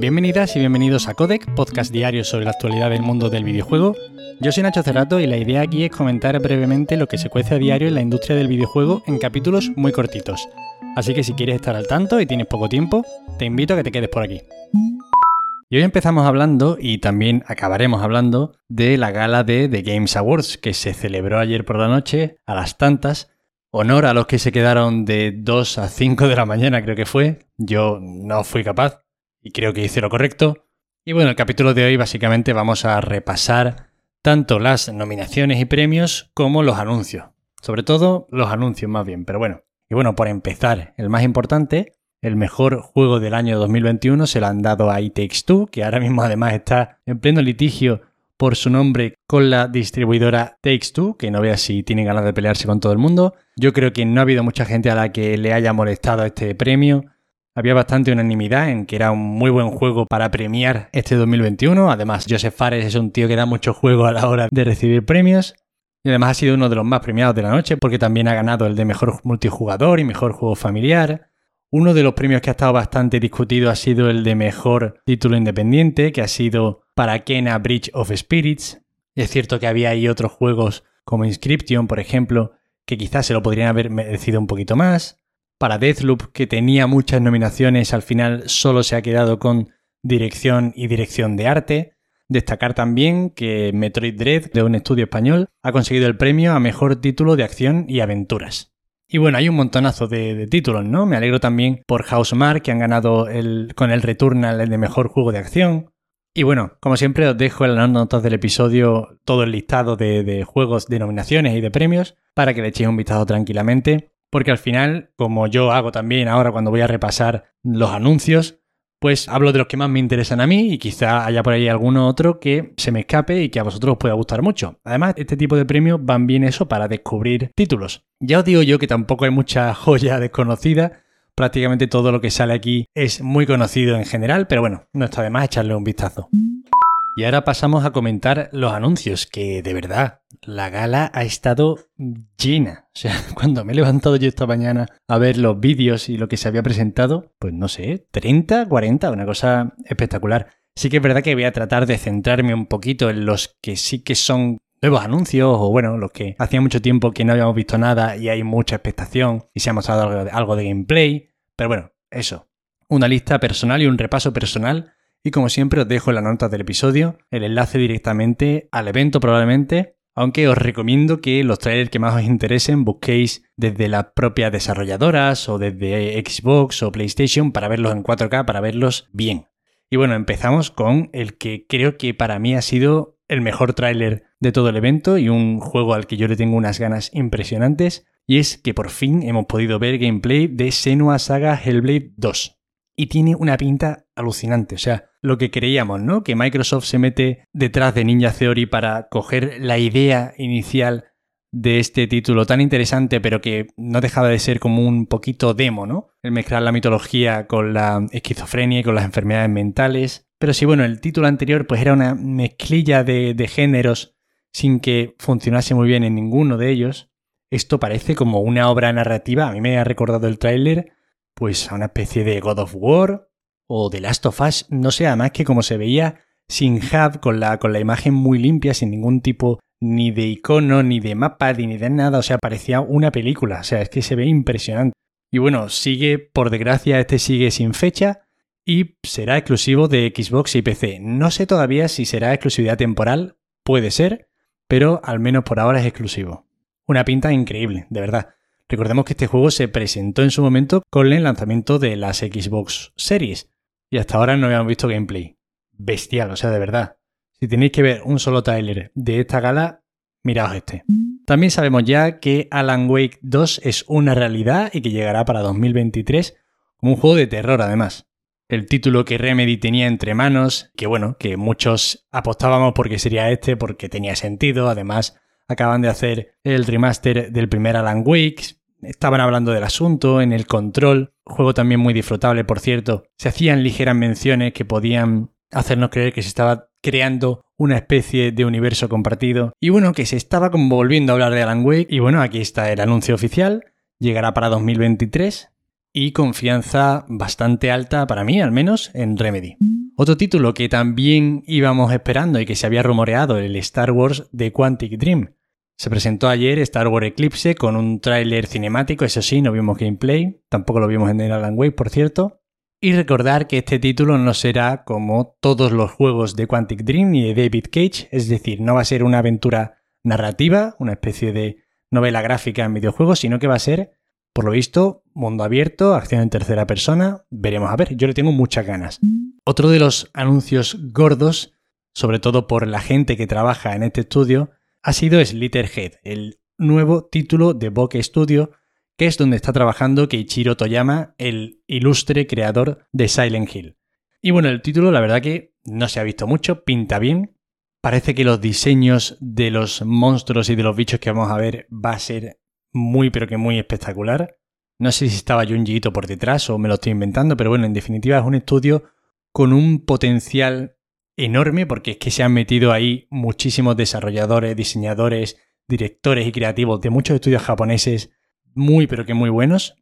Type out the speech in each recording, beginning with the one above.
Bienvenidas y bienvenidos a Codec, podcast diario sobre la actualidad del mundo del videojuego. Yo soy Nacho Cerrato y la idea aquí es comentar brevemente lo que se cuece a diario en la industria del videojuego en capítulos muy cortitos. Así que si quieres estar al tanto y tienes poco tiempo, te invito a que te quedes por aquí. Y hoy empezamos hablando, y también acabaremos hablando, de la gala de The Games Awards, que se celebró ayer por la noche, a las tantas. Honor a los que se quedaron de 2 a 5 de la mañana, creo que fue. Yo no fui capaz, y creo que hice lo correcto. Y bueno, el capítulo de hoy básicamente vamos a repasar tanto las nominaciones y premios como los anuncios. Sobre todo los anuncios más bien, pero bueno. Y bueno, por empezar, el más importante, el mejor juego del año 2021 se lo han dado a It Takes Two, que ahora mismo además está en pleno litigio por su nombre con la distribuidora Takes Two, que no vea si tiene ganas de pelearse con todo el mundo. Yo creo que no ha habido mucha gente a la que le haya molestado este premio. Había bastante unanimidad en que era un muy buen juego para premiar este 2021. Además, Joseph Fares es un tío que da mucho juego a la hora de recibir premios. Y además ha sido uno de los más premiados de la noche porque también ha ganado el de mejor multijugador y mejor juego familiar. Uno de los premios que ha estado bastante discutido ha sido el de mejor título independiente, que ha sido para Kena Bridge of Spirits. Es cierto que había ahí otros juegos como Inscription, por ejemplo, que quizás se lo podrían haber merecido un poquito más. Para Deathloop, que tenía muchas nominaciones, al final solo se ha quedado con dirección y dirección de arte. Destacar también que Metroid Dread, de un estudio español, ha conseguido el premio a mejor título de acción y aventuras. Y bueno, hay un montonazo de, títulos, ¿no? Me alegro también por Housemark, que han ganado el, con el Returnal el de mejor juego de acción. Y bueno, como siempre os dejo en las notas del episodio todo el listado de, de juegos, de nominaciones y de premios para que le echéis un vistazo tranquilamente. Porque al final, como yo hago también ahora cuando voy a repasar los anuncios, pues hablo de los que más me interesan a mí y quizá haya por ahí alguno otro que se me escape y que a vosotros os pueda gustar mucho. Además, este tipo de premios van bien eso para descubrir títulos. Ya os digo yo que tampoco hay mucha joya desconocida. Prácticamente todo lo que sale aquí es muy conocido en general, pero bueno, no está de más echarle un vistazo. Y ahora pasamos a comentar los anuncios, que de verdad, la gala ha estado llena. O sea, cuando me he levantado yo esta mañana a ver los vídeos y lo que se había presentado, pues no sé, 30, 40, una cosa espectacular. Sí que es verdad que voy a tratar de centrarme un poquito en los que sí que son nuevos anuncios o bueno, los que hacía mucho tiempo que no habíamos visto nada y hay mucha expectación y se ha mostrado algo de, algo de gameplay. Pero bueno, eso. Una lista personal y un repaso personal y como siempre os dejo en las notas del episodio el enlace directamente al evento probablemente, aunque os recomiendo que los trailers que más os interesen busquéis desde las propias desarrolladoras o desde Xbox o PlayStation para verlos en 4K, para verlos bien. Y bueno, empezamos con el que creo que para mí ha sido el mejor tráiler de todo el evento y un juego al que yo le tengo unas ganas impresionantes, y es que por fin hemos podido ver gameplay de Senua Saga Hellblade 2 y tiene una pinta alucinante. O sea, lo que creíamos, ¿no? Que Microsoft se mete detrás de Ninja Theory para coger la idea inicial de este título tan interesante, pero que no dejaba de ser como un poquito demo, ¿no? El mezclar la mitología con la esquizofrenia y con las enfermedades mentales. Pero sí, bueno, el título anterior pues era una mezclilla de, de géneros sin que funcionase muy bien en ninguno de ellos. Esto parece como una obra narrativa, a mí me ha recordado el tráiler pues a una especie de God of War o The Last of Us, no sea más que como se veía sin HUD, con la, con la imagen muy limpia, sin ningún tipo ni de icono, ni de mapa, ni de nada, o sea, parecía una película, o sea, es que se ve impresionante. Y bueno, sigue, por desgracia, este sigue sin fecha y será exclusivo de Xbox y PC. No sé todavía si será exclusividad temporal, puede ser, pero al menos por ahora es exclusivo. Una pinta increíble, de verdad. Recordemos que este juego se presentó en su momento con el lanzamiento de las Xbox Series y hasta ahora no habíamos visto gameplay. Bestial, o sea, de verdad. Si tenéis que ver un solo trailer de esta gala, miraos este. También sabemos ya que Alan Wake 2 es una realidad y que llegará para 2023 como un juego de terror además. El título que Remedy tenía entre manos, que bueno, que muchos apostábamos porque sería este, porque tenía sentido, además acaban de hacer el remaster del primer Alan Wake, estaban hablando del asunto, en el control, juego también muy disfrutable, por cierto, se hacían ligeras menciones que podían hacernos creer que se estaba creando una especie de universo compartido y bueno, que se estaba como volviendo a hablar de Alan Wake y bueno, aquí está el anuncio oficial, llegará para 2023 y confianza bastante alta para mí al menos en Remedy. Otro título que también íbamos esperando y que se había rumoreado, el Star Wars de Quantic Dream. Se presentó ayer Star Wars Eclipse con un tráiler cinemático, eso sí, no vimos gameplay, tampoco lo vimos en el Alan Wake, por cierto. Y recordar que este título no será como todos los juegos de Quantic Dream ni de David Cage, es decir, no va a ser una aventura narrativa, una especie de novela gráfica en videojuegos, sino que va a ser, por lo visto, mundo abierto, acción en tercera persona. Veremos a ver, yo le tengo muchas ganas. Otro de los anuncios gordos, sobre todo por la gente que trabaja en este estudio, ha sido Slitterhead, el nuevo título de Bokeh Studio, que es donde está trabajando Keiichiro Toyama, el ilustre creador de Silent Hill. Y bueno, el título la verdad que no se ha visto mucho, pinta bien, Parece que los diseños de los monstruos y de los bichos que vamos a ver va a ser muy pero que muy espectacular. No sé si estaba Junji por detrás o me lo estoy inventando, pero bueno, en definitiva es un estudio con un potencial enorme porque es que se han metido ahí muchísimos desarrolladores, diseñadores, directores y creativos de muchos estudios japoneses muy pero que muy buenos.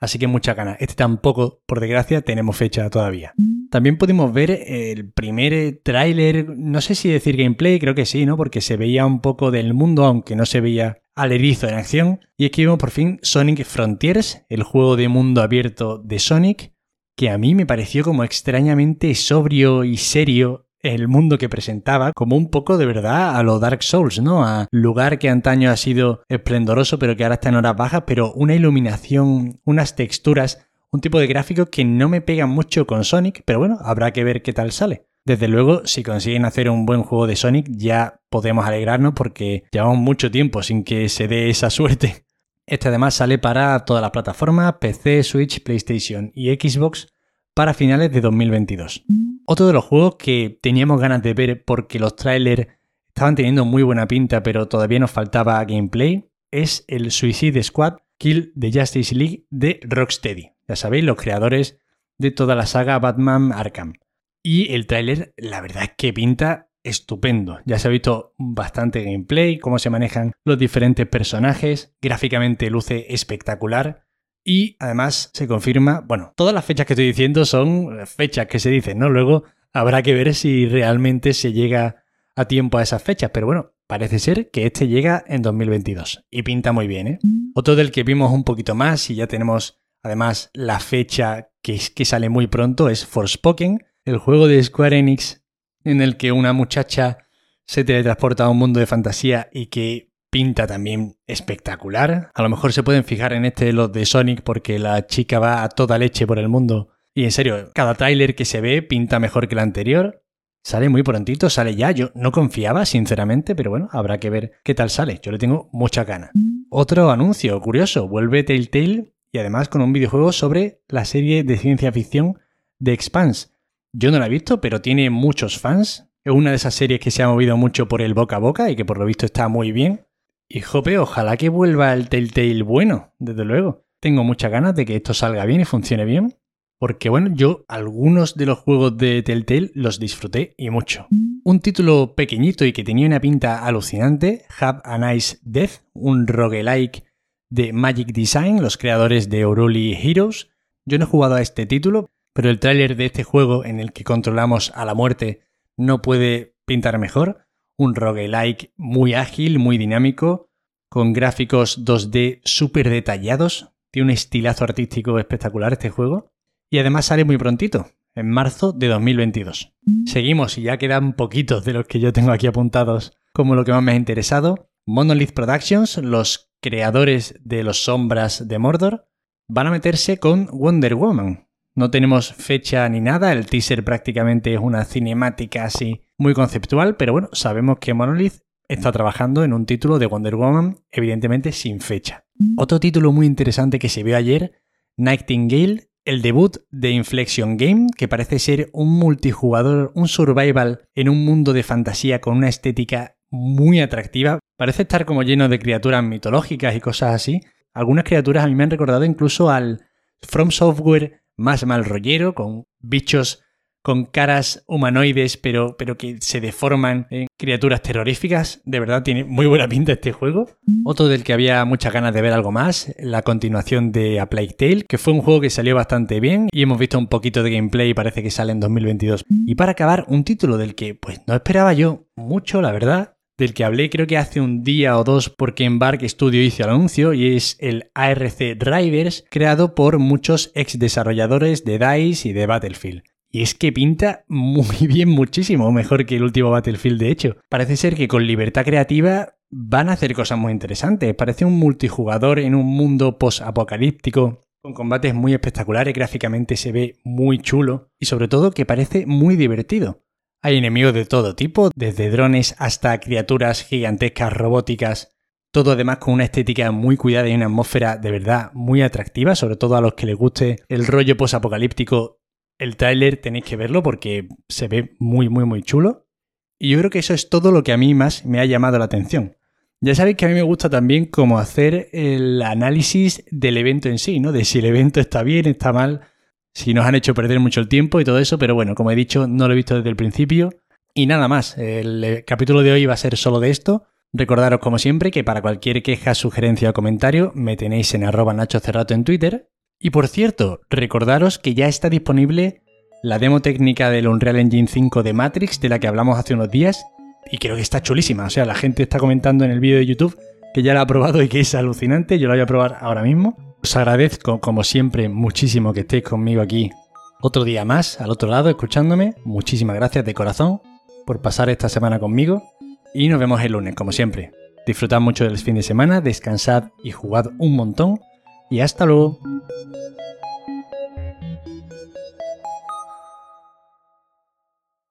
Así que mucha ganas. Este tampoco, por desgracia, tenemos fecha todavía. También pudimos ver el primer tráiler, no sé si decir gameplay, creo que sí, ¿no? Porque se veía un poco del mundo, aunque no se veía al erizo en acción. Y es que vimos por fin Sonic Frontiers, el juego de mundo abierto de Sonic, que a mí me pareció como extrañamente sobrio y serio el mundo que presentaba como un poco de verdad a lo Dark Souls, ¿no? A lugar que antaño ha sido esplendoroso pero que ahora está en horas bajas, pero una iluminación, unas texturas un tipo de gráfico que no me pega mucho con Sonic, pero bueno, habrá que ver qué tal sale. Desde luego, si consiguen hacer un buen juego de Sonic, ya podemos alegrarnos porque llevamos mucho tiempo sin que se dé esa suerte. Este además sale para todas las plataformas, PC, Switch, PlayStation y Xbox para finales de 2022. Otro de los juegos que teníamos ganas de ver porque los trailers estaban teniendo muy buena pinta pero todavía nos faltaba gameplay es el Suicide Squad Kill the Justice League de Rocksteady. Ya sabéis, los creadores de toda la saga Batman Arkham. Y el tráiler, la verdad es que pinta estupendo. Ya se ha visto bastante gameplay, cómo se manejan los diferentes personajes, gráficamente luce espectacular. Y además se confirma, bueno, todas las fechas que estoy diciendo son fechas que se dicen, ¿no? Luego habrá que ver si realmente se llega a tiempo a esas fechas, pero bueno, parece ser que este llega en 2022 y pinta muy bien, ¿eh? Otro del que vimos un poquito más y ya tenemos Además, la fecha que, que sale muy pronto es Forspoken, el juego de Square Enix en el que una muchacha se teletransporta a un mundo de fantasía y que pinta también espectacular. A lo mejor se pueden fijar en este los de Sonic porque la chica va a toda leche por el mundo. Y en serio, cada tráiler que se ve pinta mejor que el anterior. Sale muy prontito, sale ya. Yo no confiaba, sinceramente, pero bueno, habrá que ver qué tal sale. Yo le tengo mucha gana. Otro anuncio curioso, vuelve Telltale y además con un videojuego sobre la serie de ciencia ficción de Expanse. Yo no la he visto, pero tiene muchos fans. Es una de esas series que se ha movido mucho por el boca a boca y que por lo visto está muy bien. Y jope, ojalá que vuelva el Telltale bueno, desde luego. Tengo muchas ganas de que esto salga bien y funcione bien. Porque bueno, yo algunos de los juegos de Telltale los disfruté y mucho. Un título pequeñito y que tenía una pinta alucinante, Have a Nice Death, un roguelike de Magic Design, los creadores de Oruli Heroes. Yo no he jugado a este título, pero el tráiler de este juego en el que controlamos a la muerte no puede pintar mejor. Un roguelike muy ágil, muy dinámico, con gráficos 2D súper detallados. Tiene un estilazo artístico espectacular este juego. Y además sale muy prontito, en marzo de 2022. Seguimos y ya quedan poquitos de los que yo tengo aquí apuntados como lo que más me ha interesado. Monolith Productions, los creadores de los sombras de Mordor, van a meterse con Wonder Woman. No tenemos fecha ni nada, el teaser prácticamente es una cinemática así muy conceptual, pero bueno, sabemos que Monolith está trabajando en un título de Wonder Woman, evidentemente sin fecha. Otro título muy interesante que se vio ayer, Nightingale, el debut de Inflection Game, que parece ser un multijugador, un survival en un mundo de fantasía con una estética muy atractiva. Parece estar como lleno de criaturas mitológicas y cosas así. Algunas criaturas a mí me han recordado incluso al From Software más mal rollero, con bichos con caras humanoides, pero, pero que se deforman en criaturas terroríficas. De verdad, tiene muy buena pinta este juego. Otro del que había muchas ganas de ver algo más, la continuación de A Plague Tale, que fue un juego que salió bastante bien y hemos visto un poquito de gameplay y parece que sale en 2022. Y para acabar, un título del que pues no esperaba yo mucho, la verdad, del que hablé creo que hace un día o dos porque Embark Studio hizo el anuncio y es el ARC Drivers creado por muchos ex desarrolladores de DICE y de Battlefield. Y es que pinta muy bien, muchísimo mejor que el último Battlefield, de hecho. Parece ser que con libertad creativa van a hacer cosas muy interesantes. Parece un multijugador en un mundo post-apocalíptico, con combates muy espectaculares, gráficamente se ve muy chulo y sobre todo que parece muy divertido. Hay enemigos de todo tipo, desde drones hasta criaturas gigantescas robóticas, todo además con una estética muy cuidada y una atmósfera de verdad muy atractiva, sobre todo a los que les guste el rollo post-apocalíptico el tráiler tenéis que verlo porque se ve muy, muy, muy chulo. Y yo creo que eso es todo lo que a mí más me ha llamado la atención. Ya sabéis que a mí me gusta también como hacer el análisis del evento en sí, ¿no? De si el evento está bien, está mal, si nos han hecho perder mucho el tiempo y todo eso, pero bueno, como he dicho, no lo he visto desde el principio. Y nada más, el capítulo de hoy va a ser solo de esto. Recordaros como siempre que para cualquier queja, sugerencia o comentario me tenéis en arroba Nacho Cerrato en Twitter y por cierto, recordaros que ya está disponible la demo técnica del Unreal Engine 5 de Matrix, de la que hablamos hace unos días, y creo que está chulísima. O sea, la gente está comentando en el vídeo de YouTube que ya la ha probado y que es alucinante. Yo la voy a probar ahora mismo. Os agradezco, como siempre, muchísimo que estéis conmigo aquí otro día más, al otro lado, escuchándome. Muchísimas gracias de corazón por pasar esta semana conmigo. Y nos vemos el lunes, como siempre. Disfrutad mucho del fin de semana, descansad y jugad un montón y hasta luego.